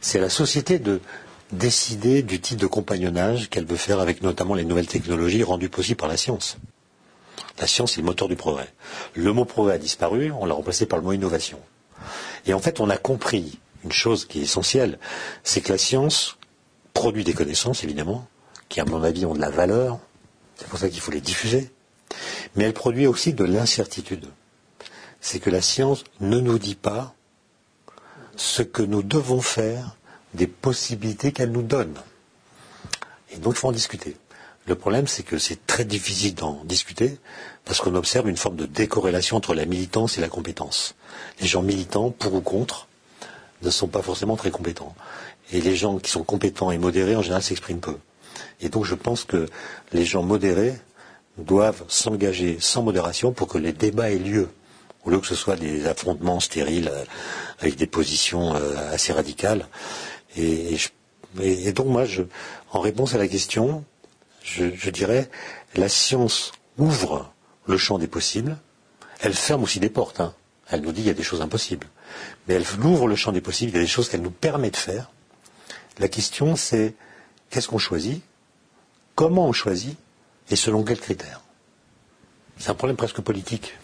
C'est la société de décider du type de compagnonnage qu'elle veut faire avec notamment les nouvelles technologies rendues possibles par la science. La science est le moteur du progrès. Le mot progrès a disparu, on l'a remplacé par le mot innovation. Et en fait, on a compris une chose qui est essentielle, c'est que la science produit des connaissances, évidemment, qui, à mon avis, ont de la valeur. C'est pour ça qu'il faut les diffuser. Mais elle produit aussi de l'incertitude. C'est que la science ne nous dit pas ce que nous devons faire des possibilités qu'elle nous donne. Et donc, il faut en discuter. Le problème, c'est que c'est très difficile d'en discuter parce qu'on observe une forme de décorrélation entre la militance et la compétence. Les gens militants, pour ou contre, ne sont pas forcément très compétents. Et les gens qui sont compétents et modérés, en général, s'expriment peu. Et donc, je pense que les gens modérés doivent s'engager sans modération pour que les débats aient lieu, au lieu que ce soit des affrontements stériles euh, avec des positions euh, assez radicales. Et, donc, moi, en réponse à la question, je, dirais, la science ouvre le champ des possibles, elle ferme aussi des portes. Hein. Elle nous dit qu'il y a des choses impossibles. Mais elle ouvre le champ des possibles, il y a des choses qu'elle nous permet de faire. La question, c'est qu'est-ce qu'on choisit? Comment on choisit? Et selon quels critères? C'est un problème presque politique.